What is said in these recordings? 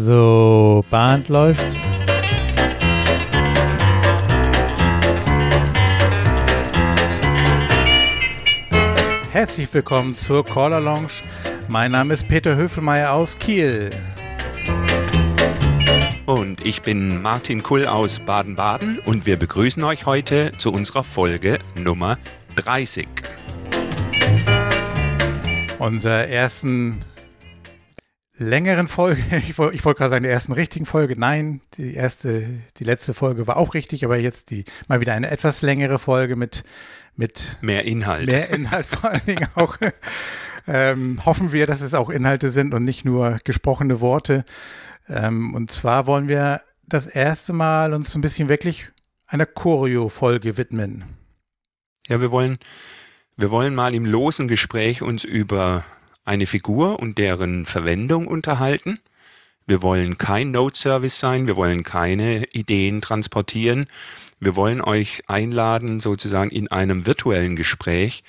So, Band läuft. Herzlich willkommen zur Caller Lounge. Mein Name ist Peter Höfelmeier aus Kiel. Und ich bin Martin Kull aus Baden-Baden und wir begrüßen euch heute zu unserer Folge Nummer 30. Unserer ersten längeren Folge. Ich, wollte gerade sagen, der ersten richtigen Folge. Nein, die erste, die letzte Folge war auch richtig, aber jetzt die mal wieder eine etwas längere Folge mit, mit mehr Inhalt. Mehr Inhalt vor allen Dingen auch. Ähm, hoffen wir, dass es auch Inhalte sind und nicht nur gesprochene Worte. Ähm, und zwar wollen wir das erste Mal uns ein bisschen wirklich einer Choreo-Folge widmen. Ja, wir wollen, wir wollen mal im losen Gespräch uns über eine Figur und deren Verwendung unterhalten. Wir wollen kein Note-Service sein, wir wollen keine Ideen transportieren. Wir wollen euch einladen, sozusagen in einem virtuellen Gespräch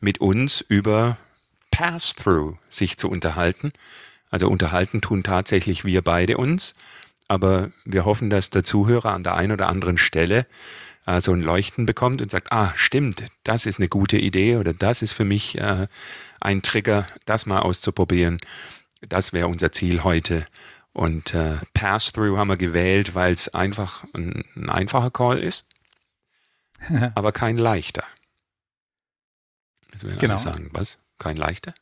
mit uns über Pass-Through sich zu unterhalten. Also unterhalten tun tatsächlich wir beide uns, aber wir hoffen, dass der Zuhörer an der einen oder anderen Stelle äh, so ein Leuchten bekommt und sagt, ah, stimmt, das ist eine gute Idee oder das ist für mich äh, ein Trigger, das mal auszuprobieren. Das wäre unser Ziel heute. Und äh, Pass-Through haben wir gewählt, weil es einfach ein, ein, einfacher Call ist, aber kein leichter. Das will genau. sagen, was? Kein leichter?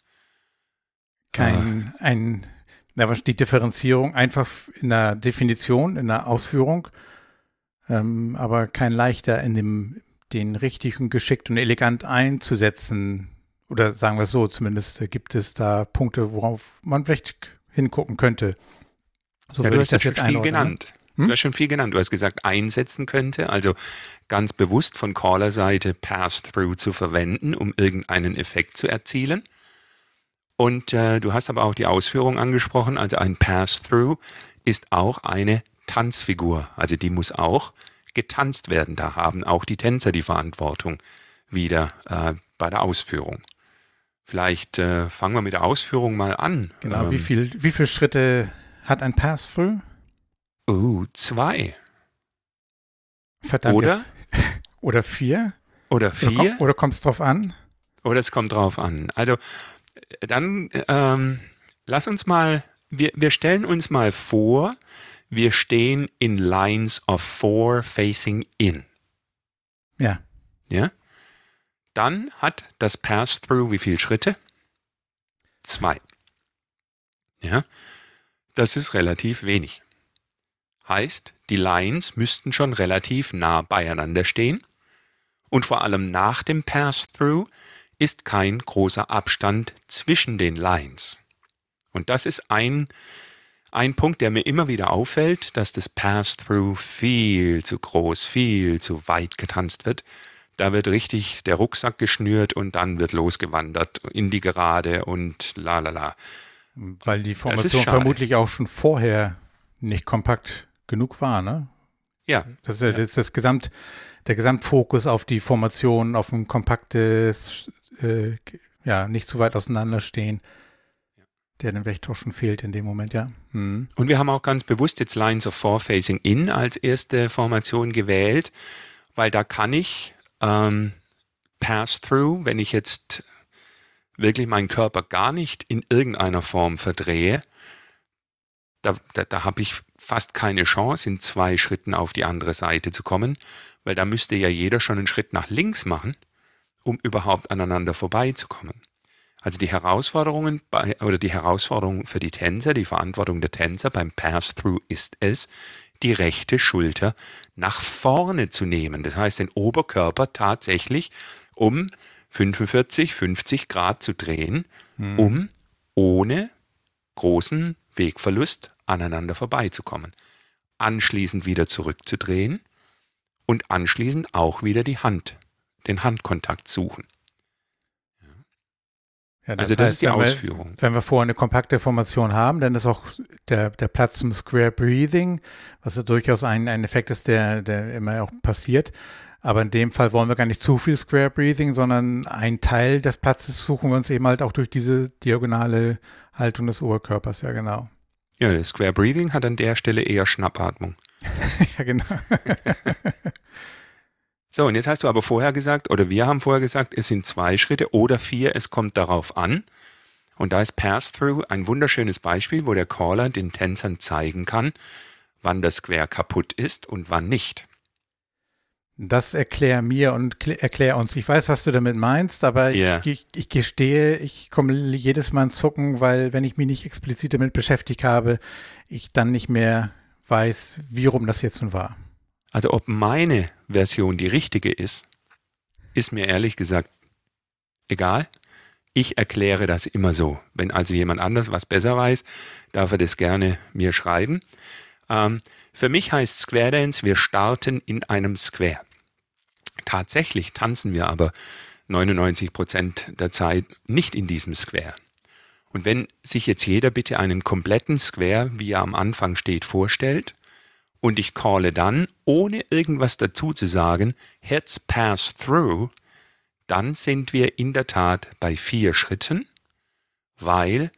Kein, äh, ein, na, die Differenzierung einfach in der Definition, in der Ausführung, ähm, aber kein leichter in dem, den richtigen, geschickt und elegant einzusetzen. Oder sagen wir es so, zumindest gibt es da Punkte, worauf man vielleicht hingucken könnte. So ja, du hast das jetzt viel genannt. Hm? Du hast schon viel genannt. Du hast gesagt, einsetzen könnte, also ganz bewusst von Caller-Seite Pass-Through zu verwenden, um irgendeinen Effekt zu erzielen. Und äh, du hast aber auch die Ausführung angesprochen, also ein Pass-Through ist auch eine Tanzfigur. Also die muss auch getanzt werden. Da haben auch die Tänzer die Verantwortung wieder äh, bei der Ausführung. Vielleicht äh, fangen wir mit der Ausführung mal an. Genau, ähm, wie, viel, wie viele Schritte hat ein Pass-Through? Oh, zwei. Verdammt. Oder? oder vier? Oder vier? Oder, kommt es drauf an? Oder es kommt drauf an. Also dann ähm, lass uns mal, wir, wir stellen uns mal vor, wir stehen in Lines of Four facing in. Ja. Ja. Dann hat das Pass-Through wie viele Schritte? Zwei. Ja. Das ist relativ wenig. Heißt, die Lines müssten schon relativ nah beieinander stehen. Und vor allem nach dem Pass-Through ist kein großer Abstand zwischen den Lines. Und das ist ein, ein Punkt, der mir immer wieder auffällt, dass das Pass-Through viel zu groß, viel zu weit getanzt wird. Da wird richtig der Rucksack geschnürt und dann wird losgewandert in die Gerade und la la la. Weil die Formation vermutlich auch schon vorher nicht kompakt genug war, ne? Ja. Das ist, ja. das, ist das Gesamt, der Gesamtfokus auf die Formation, auf ein kompaktes äh, ja, nicht zu weit auseinanderstehen, der auch schon fehlt in dem Moment, ja. Mhm. Und wir haben auch ganz bewusst jetzt Lines of Four Facing In als erste Formation gewählt, weil da kann ich ähm, Pass-Through, wenn ich jetzt wirklich meinen Körper gar nicht in irgendeiner Form verdrehe, da, da, da habe ich fast keine Chance, in zwei Schritten auf die andere Seite zu kommen, weil da müsste ja jeder schon einen Schritt nach links machen um überhaupt aneinander vorbeizukommen. Also die Herausforderungen bei, oder die Herausforderung für die Tänzer, die Verantwortung der Tänzer beim Pass-Through ist es, die rechte Schulter nach vorne zu nehmen. Das heißt, den Oberkörper tatsächlich um 45, 50 Grad zu drehen, hm. um ohne großen Wegverlust aneinander vorbeizukommen. Anschließend wieder zurückzudrehen und anschließend auch wieder die Hand den Handkontakt suchen. Ja, das also das heißt, ist die wenn Ausführung. Wir, wenn wir vorher eine kompakte Formation haben, dann ist auch der, der Platz zum Square Breathing, was ja durchaus ein, ein Effekt ist, der, der immer auch passiert. Aber in dem Fall wollen wir gar nicht zu viel Square Breathing, sondern einen Teil des Platzes suchen wir uns eben halt auch durch diese diagonale Haltung des Oberkörpers, ja genau. Ja, das Square Breathing hat an der Stelle eher Schnappatmung. ja, genau. so, und jetzt hast du aber vorher gesagt, oder wir haben vorher gesagt, es sind zwei Schritte oder vier, es kommt darauf an. Und da ist Pass-Through ein wunderschönes Beispiel, wo der Caller den Tänzern zeigen kann, wann das Square kaputt ist und wann nicht. Das erklär mir und erklär uns. Ich weiß, was du damit meinst, aber yeah. ich, ich, ich, gestehe, ich komme jedes Mal ins Zucken, weil wenn ich mich nicht explizit damit beschäftigt habe, ich dann nicht mehr weiß, wie rum das jetzt nun war. Also ob meine Version die richtige ist, ist mir ehrlich gesagt egal. Ich erkläre das immer so. Wenn also jemand anders was besser weiß, darf er das gerne mir schreiben. Ähm, für mich heißt Square Dance, wir starten in einem Square. Tatsächlich tanzen wir aber 99 Prozent der Zeit nicht in diesem Square. Und wenn sich jetzt jeder bitte einen kompletten Square, wie er am Anfang steht, vorstellt, und ich calle dann, ohne irgendwas dazu zu sagen, Heads pass through, dann sind wir in der Tat bei vier Schritten, weil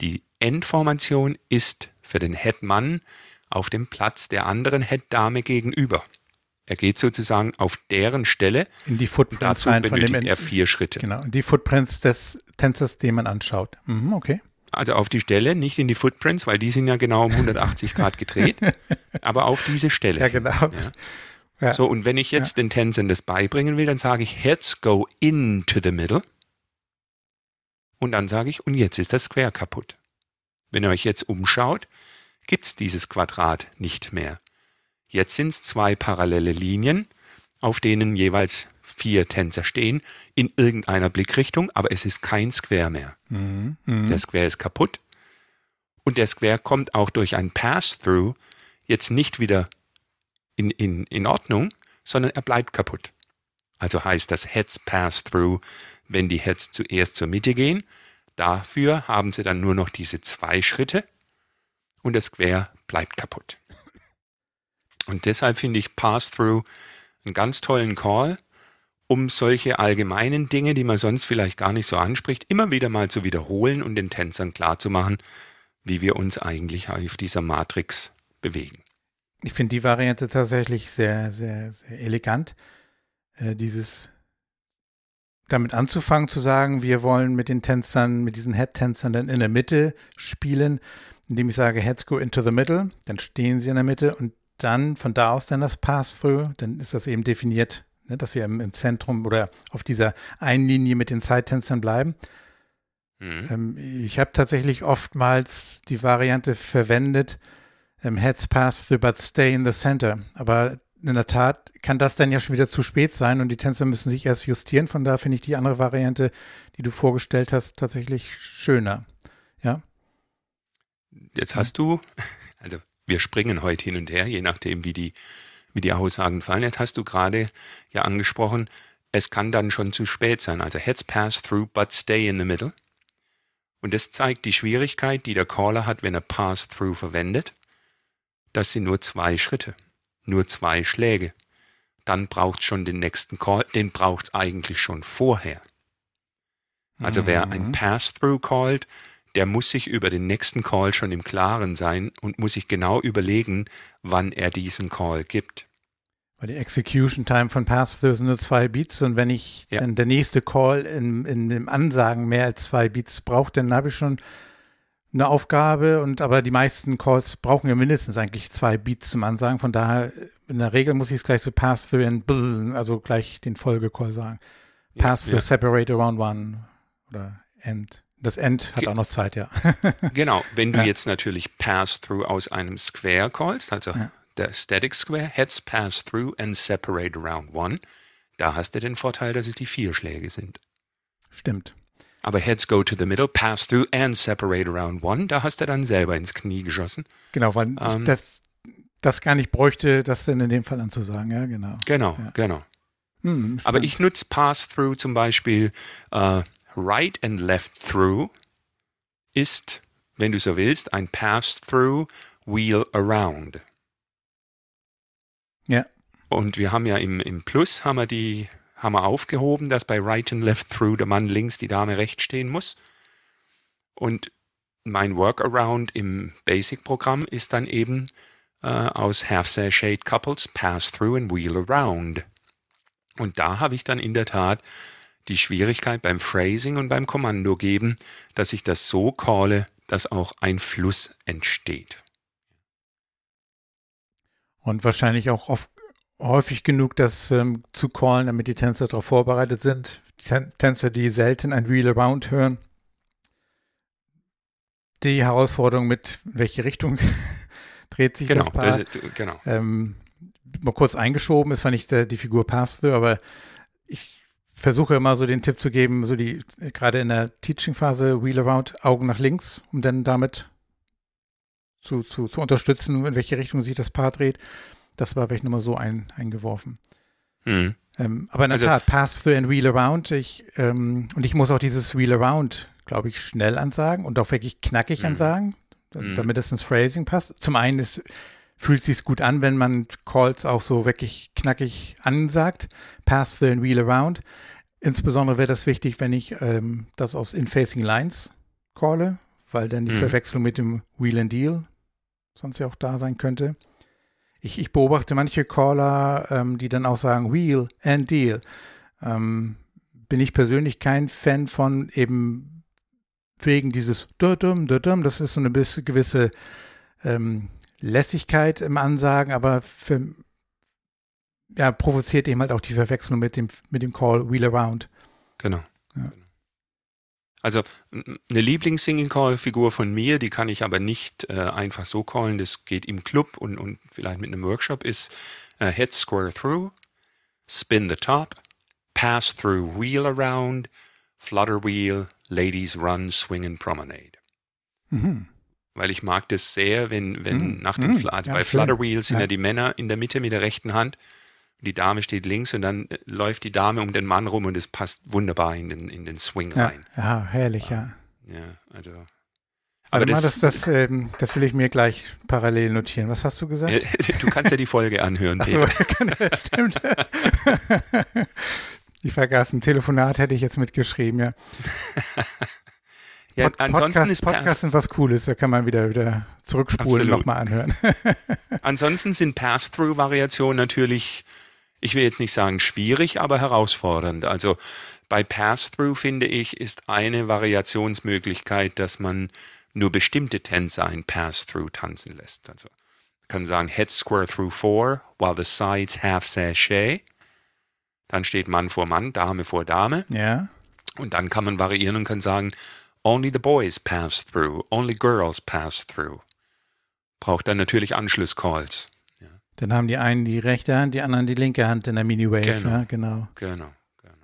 die Endformation ist für den Headmann auf dem Platz der anderen Headdame gegenüber. Er geht sozusagen auf deren Stelle. In die Footprints dazu benötigt von dem er vier Schritte. Genau, die Footprints des Tänzers, den man anschaut. Mhm, okay. Also auf die Stelle, nicht in die Footprints, weil die sind ja genau um 180 Grad gedreht, aber auf diese Stelle. Ja, genau. Ja. Ja. So, und wenn ich jetzt ja. den Tänzern das beibringen will, dann sage ich, Heads go into the middle. Und dann sage ich, und jetzt ist das Square kaputt. Wenn ihr euch jetzt umschaut, gibt es dieses Quadrat nicht mehr. Jetzt sind es zwei parallele Linien, auf denen jeweils vier Tänzer stehen, in irgendeiner Blickrichtung, aber es ist kein Square mehr. Mhm. Mhm. Der Square ist kaputt. Und der Square kommt auch durch ein Pass-Through jetzt nicht wieder in, in, in Ordnung, sondern er bleibt kaputt. Also heißt das Heads Pass Through, wenn die Heads zuerst zur Mitte gehen. Dafür haben sie dann nur noch diese zwei Schritte und das Square bleibt kaputt. Und deshalb finde ich Pass-Through einen ganz tollen Call, um solche allgemeinen Dinge, die man sonst vielleicht gar nicht so anspricht, immer wieder mal zu wiederholen und den Tänzern klarzumachen, wie wir uns eigentlich auf dieser Matrix bewegen. Ich finde die Variante tatsächlich sehr, sehr, sehr elegant. Äh, dieses damit anzufangen zu sagen, wir wollen mit den Tänzern, mit diesen Head-Tänzern dann in der Mitte spielen, indem ich sage, Heads go into the middle, dann stehen sie in der Mitte und dann von da aus dann das Pass-Through, dann ist das eben definiert, ne, dass wir im, im, Zentrum oder auf dieser einen Linie mit den Zeittänzern bleiben. Mhm. Ähm, ich habe tatsächlich oftmals die Variante verwendet, ähm, Heads pass through but stay in the center. Aber in der Tat kann das dann ja schon wieder zu spät sein und die Tänzer müssen sich erst justieren. Von da finde ich die andere Variante, die du vorgestellt hast, tatsächlich schöner. Ja. Jetzt hast du, also wir springen heute hin und her, je nachdem, wie die, wie die Aussagen fallen. Jetzt hast du gerade ja angesprochen, es kann dann schon zu spät sein. Also heads pass through, but stay in the middle. Und das zeigt die Schwierigkeit, die der Caller hat, wenn er pass through verwendet. Das sind nur zwei Schritte, nur zwei Schläge. Dann braucht schon den nächsten Call, den braucht es eigentlich schon vorher. Also wer ein mhm. Pass-Through callt, der muss sich über den nächsten Call schon im Klaren sein und muss sich genau überlegen, wann er diesen Call gibt. Weil die Execution Time von Pass-Through sind nur zwei Beats und wenn ich ja. dann der nächste Call in, in dem Ansagen mehr als zwei Beats brauche, dann habe ich schon eine Aufgabe und aber die meisten Calls brauchen ja mindestens eigentlich zwei Beats zum Ansagen. Von daher, in der Regel muss ich es gleich so pass through and also gleich den Folgecall sagen. Pass through, ja. separate around one oder end. Das End hat Ge auch noch Zeit, ja. genau, wenn du ja. jetzt natürlich pass through aus einem Square callst, also ja. der Static Square, heads pass through and separate around one, da hast du den Vorteil, dass es die vier Schläge sind. Stimmt. Aber Heads go to the middle, pass through and separate around one. Da hast du dann selber ins Knie geschossen. Genau, weil ähm, das, das gar nicht bräuchte, das denn in dem Fall anzusagen. Ja, genau. Genau, ja. genau. Hm, Aber ich nutze Pass through zum Beispiel uh, Right and Left through ist, wenn du so willst, ein Pass through Wheel around. Ja. Und wir haben ja im, im Plus haben wir die haben wir aufgehoben, dass bei Right and Left Through der Mann links, die Dame rechts stehen muss. Und mein Workaround im Basic-Programm ist dann eben äh, aus Half Sashade Couples Pass Through and Wheel Around. Und da habe ich dann in der Tat die Schwierigkeit beim Phrasing und beim Kommando geben, dass ich das so calle, dass auch ein Fluss entsteht. Und wahrscheinlich auch oft, häufig genug, das ähm, zu callen, damit die Tänzer darauf vorbereitet sind. Die Tänzer, die selten ein Wheel Around hören. Die Herausforderung mit, welche Richtung dreht sich genau, das Paar. Das, genau. Ähm, mal kurz eingeschoben ist zwar nicht der, die Figur Pass-Through, aber ich versuche immer so den Tipp zu geben, so die, gerade in der Teaching-Phase, Wheel Around, Augen nach links, um dann damit zu, zu, zu unterstützen, in welche Richtung sich das Paar dreht. Das war vielleicht nochmal so ein, eingeworfen. Mhm. Ähm, aber in der Also- Tat, Pass Through and Wheel Around. Ich, ähm, und ich muss auch dieses Wheel Around, glaube ich, schnell ansagen und auch wirklich knackig Mhm. ansagen, Mhm. damit es ins Phrasing passt. Zum einen ist, fühlt es sich gut an, wenn man Calls auch so wirklich knackig ansagt. Pass and Wheel Around. Insbesondere wäre das wichtig, wenn ich ähm, das aus In-Facing Lines calle, weil dann die Mhm. Verwechslung mit dem Wheel and Deal sonst ja auch da sein könnte. Ich, ich beobachte manche Caller, ähm, die dann auch sagen Wheel and Deal. Ähm, bin ich persönlich kein Fan von eben wegen dieses Dudum, Dudum. Das ist so eine gewisse ähm, Lässigkeit im Ansagen, aber für, ja, provoziert eben halt auch die Verwechslung mit dem, mit dem Call Wheel Around. Genau. Ja. Also n- eine Lieblings-Singing-Call-Figur von mir, die kann ich aber nicht äh, einfach so callen, das geht im Club und, und vielleicht mit einem Workshop, ist äh, Head Square Through, Spin the Top, Pass Through Wheel Around, Flutter Wheel, Ladies Run, Swing and Promenade. Mhm. Weil ich mag das sehr, wenn, wenn Mm, nach dem mm, Fl- also ja, bei schön. Flutter Wheel sind ja. Ja. die Männer in der Mitte mit der rechten Hand, die Dame steht links und dann äh, läuft die Dame um den Mann rum und es passt wunderbar in den, in den Swing Ja, rein. ja, herrlich, ja. Ja, also. Aber Aber mal, das, das, das, ähm, das will ich mir gleich parallel notieren. Was hast du gesagt? du kannst ja die Folge anhören, Peter. stimmt. ich vergaß, im Telefonat hätte ich jetzt mitgeschrieben, ja. Ja, Pod ansonsten Podcast, ist Podcast Pass, sind was Cooles, da kann man wieder, wieder zurückspulen nochmal anhören. ansonsten sind Pass-Through-Variationen natürlich, ich will jetzt nicht sagen schwierig, aber herausfordernd. Also bei Pass-Through finde ich, ist eine Variationsmöglichkeit, dass man nur bestimmte Tänzer ein Pass-Through tanzen lässt. Also kann sagen Head Square Through Four, while the sides half sachet. Dann steht Mann vor Mann, Dame vor Dame. ja, Und dann kann man variieren und kann sagen, only the boys pass through, only girls pass through. Braucht dann natürlich Anschlusscalls. dann haben die einen die rechte Hand, die anderen die linke Hand in der Mini-Wave. Genau. Ja, genau. Genau, genau.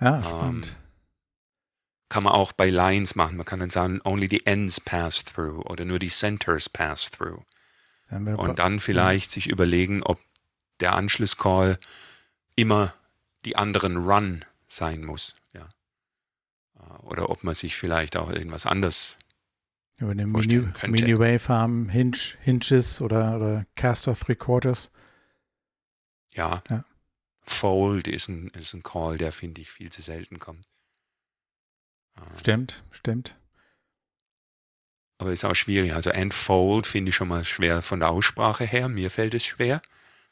Ja, spannend. Kann man auch bei Lines machen. Man kann dann sagen, only the ends pass through oder nur die centers pass through. Dann Und dann vielleicht sich überlegen, ob der Anschlusscall immer die anderen Run sein muss. Oder ob man sich vielleicht auch irgendwas anderes über den Mini- könnte. Mini-Wave haben, Hinge, Hinges oder, oder Cast of Three Quarters. Ja. Ja. Fold ist ein, ist ein Call, der finde ich viel zu selten kommt. Äh, Stimmt, stimmt. Aber ist auch schwierig. Also Fold finde ich schon mal schwer von der Aussprache her. Mir fällt es schwer.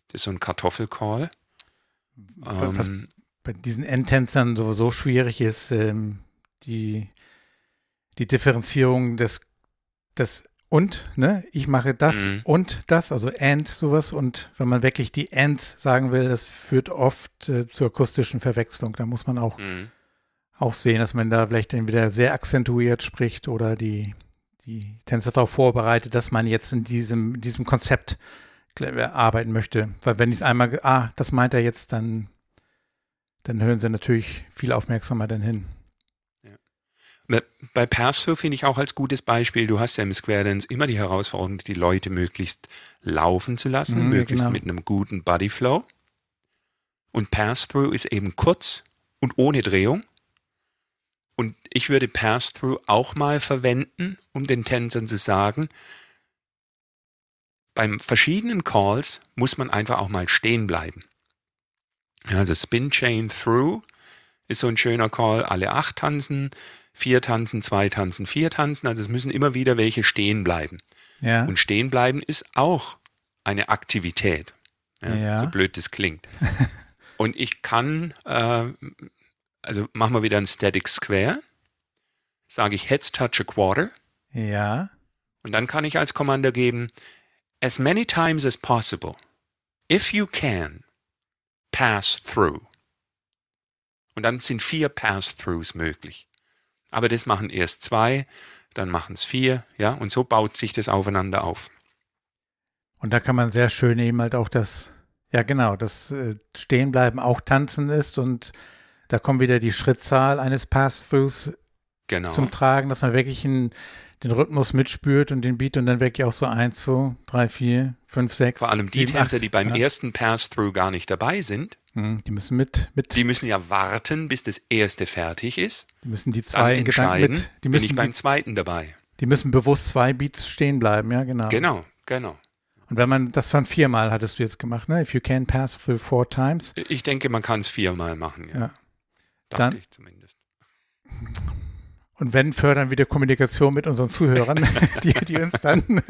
Das ist so ein Kartoffelcall. Was Ähm, bei diesen Endtänzern sowieso schwierig ist, ähm, die, die Differenzierung des, des und, ne? Ich mache das Mhm. und das, also and sowas. Und wenn man wirklich die ends sagen will, das führt oft äh, zur akustischen Verwechslung. Da muss man auch, mh. auch sehen, dass man da vielleicht entweder sehr akzentuiert spricht oder die, die Tänzer darauf vorbereitet, dass man jetzt in diesem, diesem Konzept äh, arbeiten möchte. Weil wenn ich es einmal, ah, das meint er jetzt, dann, dann hören sie natürlich viel aufmerksamer dann hin. Bei- Pass-Through finde ich auch als gutes Beispiel, du hast ja im Square Dance immer die Herausforderung, die Leute möglichst laufen zu lassen, Mhm, möglichst genau. mit einem guten Bodyflow. Und Pass-Through ist eben kurz und ohne Drehung. Und ich würde Pass-Through auch mal verwenden, um den Tänzern zu sagen, beim verschiedenen Calls muss man einfach auch mal stehen bleiben. Ja, Also Spin Chain Through ist so ein schöner Call, alle acht tanzen, vier tanzen, zwei tanzen, vier tanzen. Also es müssen immer wieder welche stehen bleiben. Ja. Und stehen bleiben ist auch eine Aktivität. Ja, Ja. So blöd das klingt. Und ich kann, äh, also machen wir wieder ein Static Square, sage ich Heads touch a quarter ja. und dann kann ich als Kommando geben, as many times as possible, if you can, pass through. Und dann sind vier Pass-Throughs möglich. Aber das machen erst zwei, dann machen es vier, ja, und so baut sich das aufeinander auf. Und da kann man sehr schön eben halt auch das, ja genau, das äh, Stehenbleiben auch tanzen ist und da kommt wieder die Schrittzahl eines Pass-Throughs Genau. zum Tragen, dass man wirklich in, den Rhythmus mitspürt und den Beat und dann wirklich auch so 1, 2, 3, 4, 5, 6. Vor allem die Tänzer, die beim ersten Pass-Through gar nicht dabei sind, Die müssen mit, mit die müssen ja warten, bis das erste fertig ist. die müssen die Dann zwei entscheiden, mit, die bin müssen, ich beim die, zweiten dabei. die müssen bewusst zwei Beats stehen bleiben, ja genau. Genau, genau. Und wenn man, das waren viermal, hattest du jetzt gemacht, ne? If you can pass through four times. Ich denke, man kann es viermal machen. Ja. Ja. Dachte Dann- ich zumindest. Und wenn, fördern wir die Kommunikation mit unseren Zuhörern, die, die uns dann,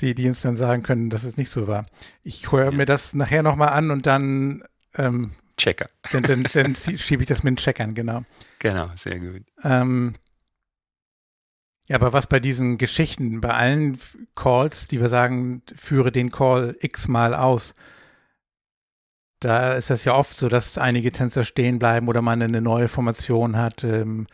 die, die uns dann sagen können, dass es nicht so war. Ich höre mir das nachher nochmal an und dann, ähm, Checker. dann, dann, dann schiebe ich das mit den Checkern, genau. Genau, sehr gut. Ähm, ja, aber was bei diesen Geschichten, bei allen Calls, die wir sagen, führe den Call x-mal aus, da ist das ja oft so, dass einige Tänzer stehen bleiben oder man eine neue Formation hat. Ähm,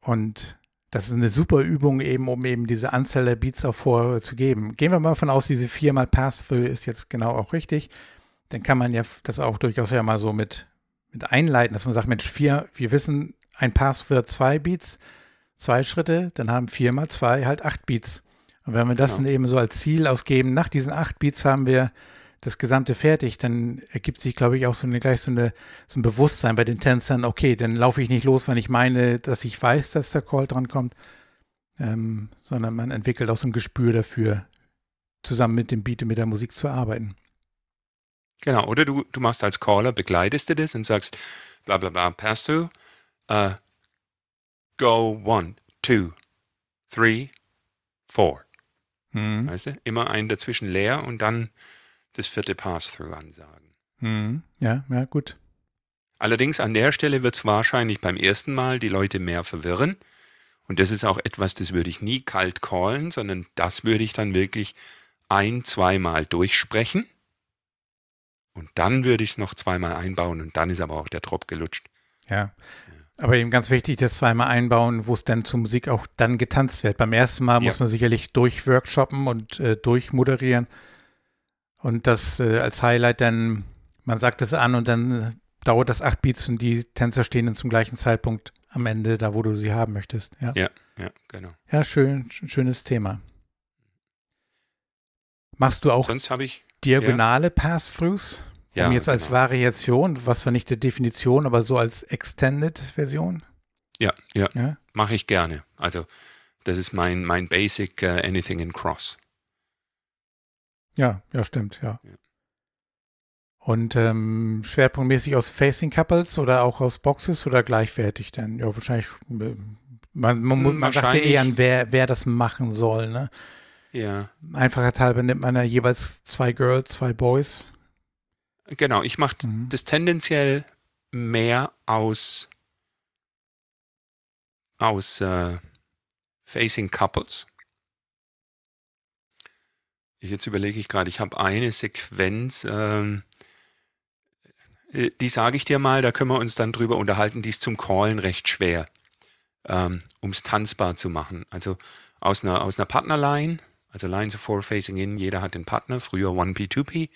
und das ist eine super Übung eben, um eben diese Anzahl der Beats auch vorzugeben. Gehen wir mal von aus, diese viermal Pass-Through ist jetzt genau auch richtig. Dann kann man ja das auch durchaus ja mal so mit, mit einleiten, dass man sagt, Mensch, vier, wir wissen, ein Pass-Through hat zwei Beats, zwei Schritte, dann haben vier mal zwei halt acht Beats. Und wenn wir das Genau. dann eben so als Ziel ausgeben, nach diesen acht Beats haben wir das Gesamte fertig, dann ergibt sich, glaube ich, auch so eine gleich so, eine, so ein Bewusstsein bei den Tänzern, okay, dann laufe ich nicht los, wenn ich meine, dass ich weiß, dass der Call dran kommt, ähm, sondern man entwickelt auch so ein Gespür dafür, zusammen mit dem Beat und mit der Musik zu arbeiten. Genau, oder du, du machst als Caller, begleitest du das und sagst, bla bla bla, pass through, uh, go one, two, three, four. Mhm. Weißt du? Immer einen dazwischen leer und dann das vierte Pass-Through ansagen. Mhm. Ja, ja, gut. Allerdings an der Stelle wird es wahrscheinlich beim ersten Mal die Leute mehr verwirren. Und das ist auch etwas, das würde ich nie kalt callen, sondern das würde ich dann wirklich ein, zweimal durchsprechen. Und dann würde ich es noch zweimal einbauen und dann ist aber auch der Drop gelutscht. Ja. Aber eben ganz wichtig, das zweimal einbauen, wo es dann zur Musik auch dann getanzt wird. Beim ersten Mal muss Ja. man sicherlich durchworkshoppen und äh, durchmoderieren. Und das äh, als Highlight dann, man sagt es an und dann äh, dauert das acht Beats und die Tänzer stehen dann zum gleichen Zeitpunkt am Ende, da wo du sie haben möchtest. Ja, Ja, ja, genau. ja schön, sch- schönes Thema. Machst du auch Sonst habe ich, diagonale Pass-Throughs? ja, um jetzt als genau. Variation, was zwar nicht der Definition, aber so als Extended-Version? ja, ja, Ja. mache ich gerne. Also das ist mein, mein Basic uh, Anything in Cross. Ja, ja, stimmt, ja. Ja. Und ähm, schwerpunktmäßig aus Facing Couples oder auch aus Boxes oder gleichwertig denn? Ja, wahrscheinlich. äh, Man, man, man, sagt ja eher an, wer, wer das machen soll. Ne? Ja, Einfacher halber nimmt man ja jeweils zwei Girls, zwei Boys. genau. Ich mache Mhm. das tendenziell mehr aus, aus äh, Facing Couples. Jetzt überlege ich gerade, ich habe eine Sequenz, ähm, äh, die sage ich dir mal, da können wir uns dann drüber unterhalten, die ist zum Callen recht schwer, ähm, um es tanzbar zu machen. Also aus einer, aus einer Partnerline, also Lines of Four Facing In, jeder hat den Partner, früher 1P, 2P.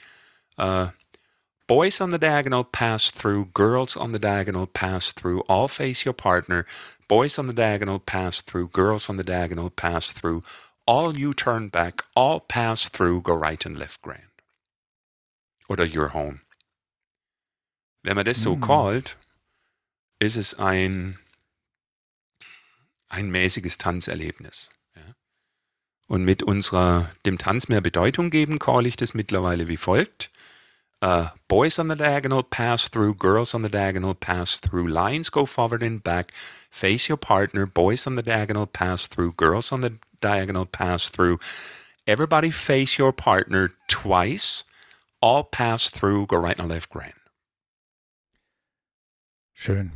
Äh, Boys on the diagonal pass through, girls on the diagonal pass through, all face your partner. Boys on the diagonal pass through, girls on the diagonal pass through, all you turn back, all pass through, go right and left grand. Oder you're home. Wenn man das so Mm. callt, ist es ein, ein mäßiges Tanzerlebnis. Und mit unserer, dem Tanz mehr Bedeutung geben, call ich das mittlerweile wie folgt. uh, boys on the diagonal pass through, girls on the diagonal pass through, lines go forward and back, face your partner, boys on the diagonal pass through, girls on the diagonal pass through. Everybody face your partner twice, all pass through, go right and left grand. Schön.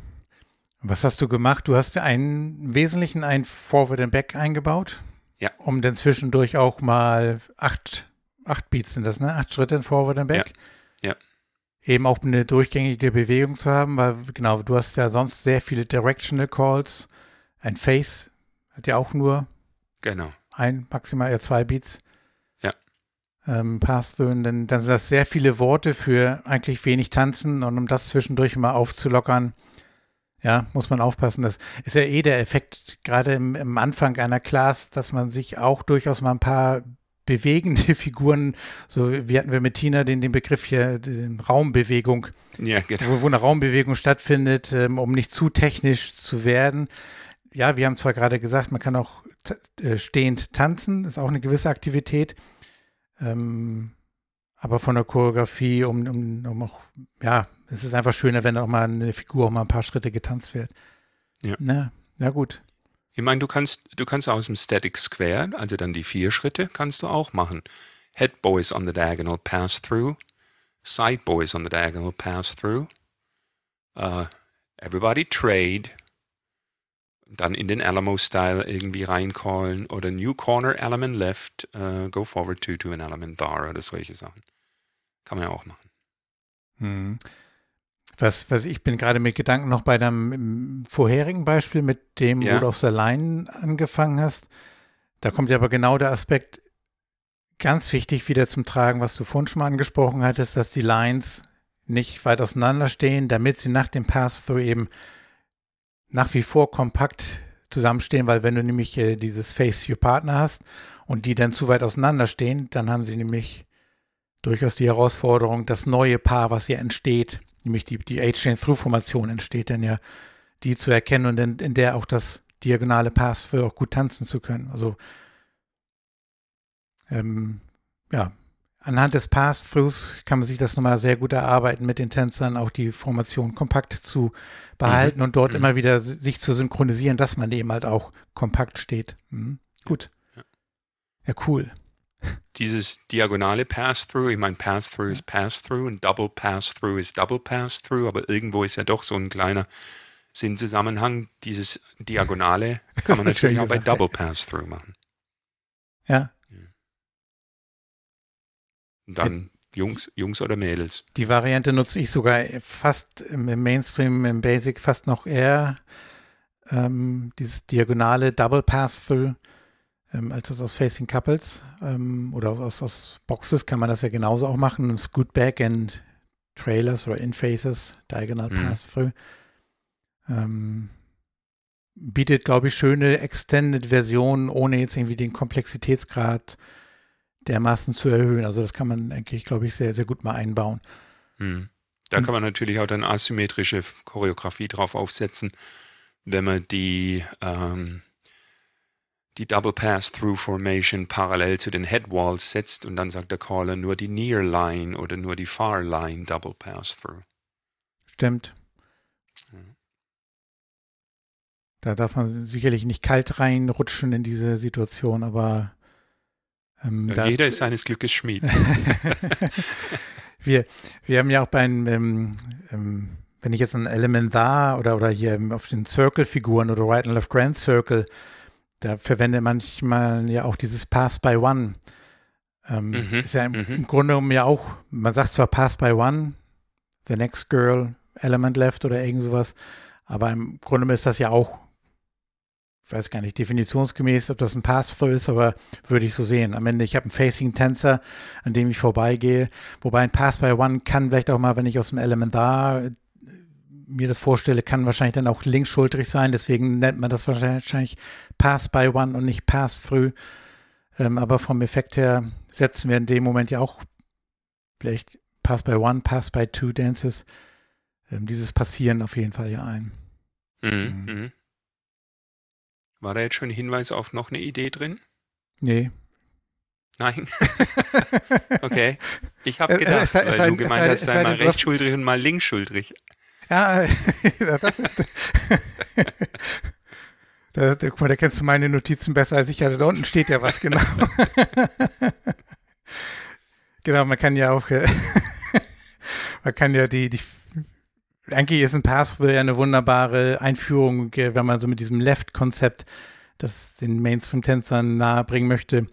Was hast du gemacht? Du hast einen Wesentlichen ein Forward and Back eingebaut. Ja. Um dann zwischendurch auch mal acht, acht Beats sind das, ne? Acht Schritte in Forward and Back. Ja. ja. Eben auch eine durchgängige Bewegung zu haben, weil genau, du hast ja sonst sehr viele Directional Calls. Ein Face hat ja auch nur genau. ein, maximal eher zwei Beats. Ja. Ähm. Und dann, dann sind das sehr viele Worte für eigentlich wenig Tanzen und um das zwischendurch mal aufzulockern, ja, muss man aufpassen. Das ist ja eh der Effekt, gerade im, im Anfang einer Class, dass man sich auch durchaus mal ein paar bewegende Figuren, so wie hatten wir mit Tina den, den Begriff hier, den Raumbewegung, ja, genau. wo, wo eine Raumbewegung stattfindet, ähm, um nicht zu technisch zu werden. Ja, wir haben zwar gerade gesagt, man kann auch äh, stehend tanzen, ist auch eine gewisse Aktivität. Ähm, aber von der Choreografie, um, um, um auch, ja, es ist einfach schöner, wenn auch mal eine Figur auch mal ein paar Schritte getanzt wird. Ja. Na, ja, gut. Ich meine, du kannst, du kannst aus dem Static Square, also dann die vier Schritte, kannst du auch machen. Head Boys on the diagonal pass through, Side Boys on the diagonal pass through, uh, Everybody Trade, dann in den Alamo-Style irgendwie reincallen oder New Corner Element Left, uh, Go Forward to to an Element There oder solche Sachen. Kann man ja auch machen. Hm. Was, was ich bin gerade mit Gedanken noch bei deinem vorherigen Beispiel mit dem, Ja. wo du aus der Line angefangen hast. Da kommt ja aber genau der Aspekt ganz wichtig wieder zum Tragen, was du vorhin schon mal angesprochen hattest, dass die Lines nicht weit auseinander stehen, damit sie nach dem Pass-Through eben nach wie vor kompakt zusammenstehen, weil wenn du nämlich äh, dieses Face Your Partner hast und die dann zu weit auseinander stehen, dann haben sie nämlich durchaus die Herausforderung, das neue Paar, was hier entsteht, nämlich die, die H-Chain-Through-Formation entsteht dann ja, die zu erkennen und in, in der auch das diagonale Pass-Through auch gut tanzen zu können. Also ähm, ja, anhand des Pass-Throughs kann man sich das nochmal sehr gut erarbeiten, mit den Tänzern auch die Formation kompakt zu behalten und dort Mhm. immer wieder si- sich zu synchronisieren, dass man eben halt auch kompakt steht. Mhm. Gut. Ja. Ja, cool. Dieses diagonale Pass-Through, ich meine, Pass-Through ist Pass-Through und Double Pass-Through ist Double Pass-Through, aber irgendwo ist ja doch so ein kleiner Sinnzusammenhang. Dieses Diagonale kann man natürlich auch bei. Double Pass-Through machen. Ja, Und dann Jungs, Jungs oder Mädels. Die Variante nutze ich sogar fast im im Mainstream, im Basic fast noch eher ähm, dieses diagonale Double Pass-Through, ähm, als das aus Facing Couples ähm, oder aus, aus, aus Boxes kann man das ja genauso auch machen. Scoot Back and Trailers oder In Faces, Diagonal Mhm. Pass-Through. Ähm, bietet, glaube ich, schöne Extended-Versionen, ohne jetzt irgendwie den Komplexitätsgrad dermaßen zu erhöhen. Also das kann man eigentlich, glaube ich, sehr, sehr gut mal einbauen. Hm. Da Und- kann man natürlich auch dann asymmetrische Choreografie drauf aufsetzen, wenn man die, ähm, die Double Pass-Through Formation parallel zu den Headwalls setzt und dann sagt der Caller nur die Near Line oder nur die Far Line Double Pass-Through. Stimmt. Da darf man sicherlich nicht kalt reinrutschen in diese Situation, aber ähm, Ja, jeder ist seines Glückes Schmied. wir, wir haben ja auch bei einem, ähm, ähm, wenn ich jetzt ein Elementar oder, oder hier auf den Circle-Figuren oder Right and Left Grand Circle, da verwende manchmal ja auch dieses Pass by One. Ähm, Mhm, Ist ja im, mhm. im Grunde genommen ja auch, man sagt zwar Pass by One, the next girl, Element left oder irgend sowas, aber im Grunde genommen ist das ja auch, ich weiß gar nicht, definitionsgemäß, ob das ein Pass-Through ist, aber würde ich so sehen. Am Ende, ich habe einen Facing-Tänzer, an dem ich vorbeigehe, wobei ein Pass by One kann vielleicht auch mal, wenn ich aus dem Elementar mir das vorstelle, kann wahrscheinlich dann auch linksschultrig sein, deswegen nennt man das wahrscheinlich Pass by One und nicht Pass-Through. Ähm, aber vom Effekt her setzen wir in dem Moment ja auch vielleicht Pass by One, Pass by Two Dances, ähm, dieses Passieren auf jeden Fall ja ein. Mhm. Mhm. Mhm. War da jetzt schon ein Hinweis auf noch eine Idee drin? Nee, Nein. okay. Ich habe gedacht, es, es, es, weil du gemeint hast, sei mal rechtsschultrig und mal linksschultrig. Ja, das ist. da, guck mal, da kennst du meine Notizen besser als ich. Ja, da unten steht ja was genau. genau, man kann ja auch, man kann ja die, die eigentlich ist ein Pass-Through ja eine wunderbare Einführung, wenn man so mit diesem Left-Konzept das den Mainstream-Tänzern nahebringen möchte.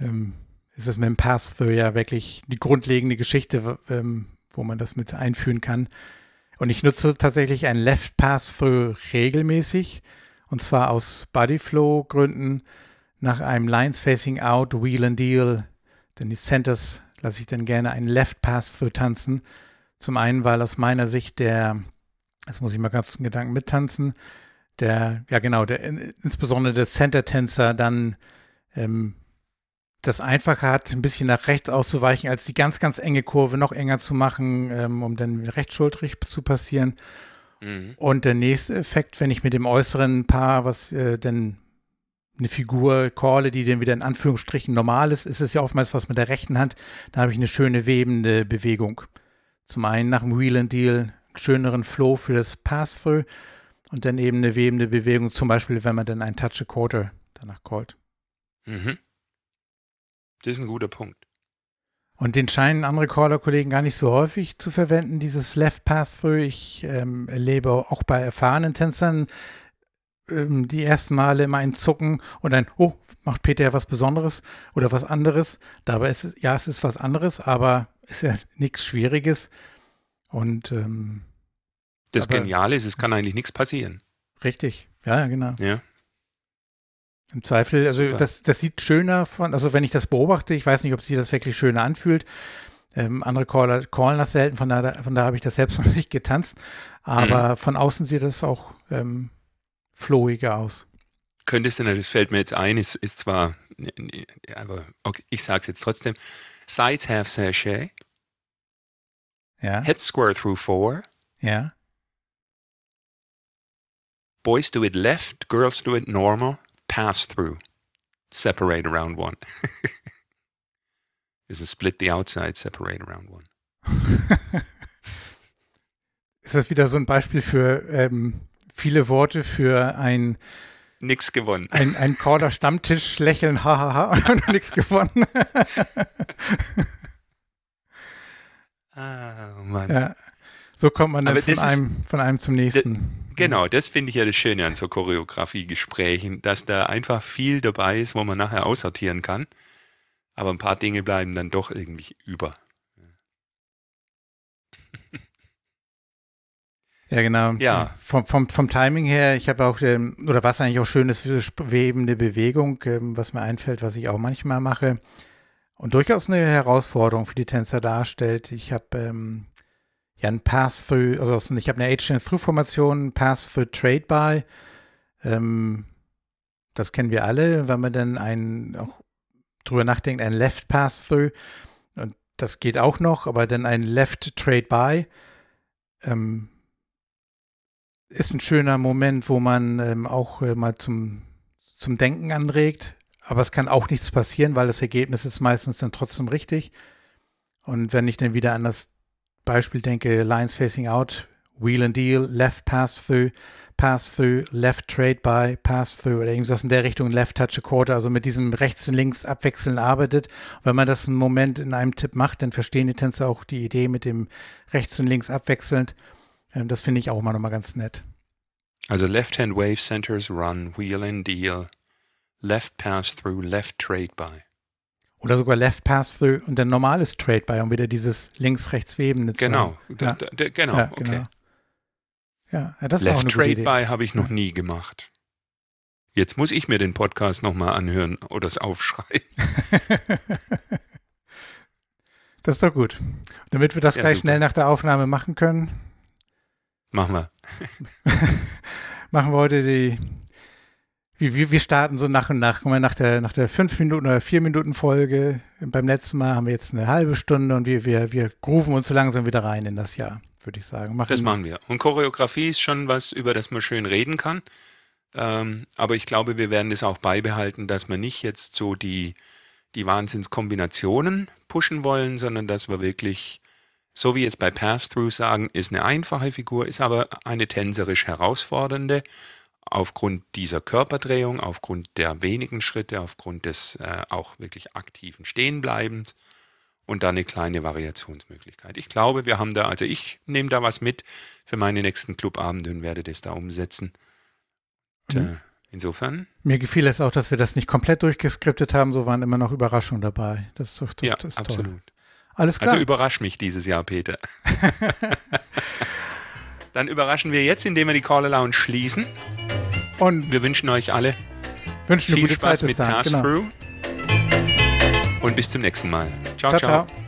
Ähm, ist es mit dem Pass-Through ja wirklich die grundlegende Geschichte, ähm, wo man das mit einführen kann. Und ich nutze tatsächlich ein Left Pass-Through regelmäßig. Und zwar aus Bodyflow-Gründen nach einem Lines Facing Out, Wheel and Deal. Denn die Centers lasse ich dann gerne einen Left Pass-Through tanzen. Zum einen, weil aus meiner Sicht der, das muss ich mal ganz einen Gedanken mittanzen, der, ja genau, der, insbesondere der Center-Tänzer dann ähm, das einfacher hat, ein bisschen nach rechts auszuweichen, als die ganz, ganz enge Kurve noch enger zu machen, ähm, um dann rechtsschultrig zu passieren. Mhm. Und der nächste Effekt, wenn ich mit dem äußeren Paar, was äh, denn eine Figur calle, die dann wieder in Anführungsstrichen normal ist, ist es ja oftmals was mit der rechten Hand, da habe ich eine schöne webende Bewegung. Zum einen nach dem Wheel and Deal schöneren Flow für das Pass-Through und dann eben eine webende Bewegung, zum Beispiel, wenn man dann ein Touch a Quarter danach callt. Mhm. Das ist ein guter Punkt. Und den scheinen andere Caller-Kollegen gar nicht so häufig zu verwenden, dieses Left Pass-Through. Ich ähm, erlebe auch bei erfahrenen Tänzern ähm, die ersten Male immer ein Zucken und ein, oh, macht Peter ja was Besonderes oder was anderes. Dabei ist es, ja, es ist was anderes, aber ist ja nichts Schwieriges. Und ähm, das Geniale ist, es kann eigentlich nichts passieren. Richtig, ja, genau. Ja. Im Zweifel, also das, das sieht schöner von, also wenn ich das beobachte, ich weiß nicht, ob sich das wirklich schöner anfühlt. Ähm, andere Caller callen das selten, von daher, von daher habe ich das selbst noch nicht getanzt. Aber mhm. von außen sieht das auch ähm, flowiger aus. Könntest du, das fällt mir jetzt ein, ist, ist zwar, aber okay, ich sage es jetzt trotzdem. Sides half sachet. Ja. Head square through four. Ja. Boys do it left, girls do it normal pass through, separate around one. Is a split the outside, separate around one. Ist das wieder so ein Beispiel für ähm, viele Worte für ein Nix gewonnen. Ein, ein Corder Stammtisch lächeln, hahaha, und nix gewonnen. ah, Mann. Ja. So kommt man dann von einem, von einem zum nächsten. Genau, das finde ich ja das Schöne an so Choreografiegesprächen, dass da einfach viel dabei ist, wo man nachher aussortieren kann. Aber ein paar Dinge bleiben dann doch irgendwie über. Ja, genau. Ja. Vom, vom, vom Timing her, ich habe auch, ähm, oder was eigentlich auch schön ist, für webende Bewegung, ähm, was mir einfällt, was ich auch manchmal mache und durchaus eine Herausforderung für die Tänzer darstellt. Ich habe ähm, ja ein Pass-Through, also ich habe eine H-Through-Formation, Pass-Through-Trade-By. Ähm, das kennen wir alle, wenn man dann ein, auch drüber nachdenkt, ein Left-Pass-Through. Und das geht auch noch, aber dann ein Left-Trade-By ähm, ist ein schöner Moment, wo man ähm, auch äh, mal zum, zum Denken anregt. Aber es kann auch nichts passieren, weil das Ergebnis ist meistens dann trotzdem richtig. Und wenn ich dann wieder an das Beispiel denke, Lines Facing Out, Wheel and Deal, Left Pass Through, Pass Through, Left Trade By, Pass Through oder irgendwas in der Richtung, Left Touch a Quarter, also mit diesem rechts und links abwechseln arbeitet. wenn man das einen Moment in einem Tipp macht, dann verstehen die Tänzer auch die Idee mit dem rechts und links abwechselnd. Ähm, das finde ich auch immer nochmal ganz nett. Also Left Hand Wave Centers Run, Wheel and Deal, Left Pass Through, Left Trade By. Oder sogar Left Pass-Through und dann normales Trade by, um wieder dieses links-rechts-webende zu Genau, ja. genau, ja, okay. Genau. Ja, das Left Trade by habe ich noch nie gemacht. Jetzt muss ich mir den Podcast nochmal anhören oder es aufschreiben. das ist doch gut. damit wir das ja, gleich super. schnell nach der Aufnahme machen können. Machen wir. machen wir heute die wir, wir starten so nach und nach. Guck mal, nach der, nach der fünf Minuten oder vier Minuten Folge, beim letzten Mal haben wir jetzt eine halbe Stunde und wir, wir, wir grooven uns so langsam wieder rein in das Jahr, würde ich sagen. Machen das machen wir. Und Choreografie ist schon was, über das man schön reden kann. Ähm, aber ich glaube, wir werden es auch beibehalten, dass man nicht jetzt so die, die Wahnsinnskombinationen pushen wollen, sondern dass wir wirklich, so wie jetzt bei Pass-Through sagen, ist eine einfache Figur, ist aber eine tänzerisch herausfordernde, aufgrund dieser Körperdrehung, aufgrund der wenigen Schritte, aufgrund des äh, auch wirklich aktiven Stehenbleibens und dann eine kleine Variationsmöglichkeit. Ich glaube, wir haben da, also ich nehme da was mit für meine nächsten Clubabende und werde das da umsetzen. Und, mhm. äh, insofern. Mir gefiel es auch, dass wir das nicht komplett durchgeskriptet haben, so waren immer noch Überraschungen dabei. Das ist doch, doch ja, das absolut. Toll. Alles klar. Also überrasch mich dieses Jahr, Peter. Dann überraschen wir jetzt, indem wir die Caller Lounge schließen. Und wir wünschen euch alle wünschen viel Spaß Zeit mit Pass-Through. Genau. Und bis zum nächsten Mal. ciao. ciao. ciao. ciao.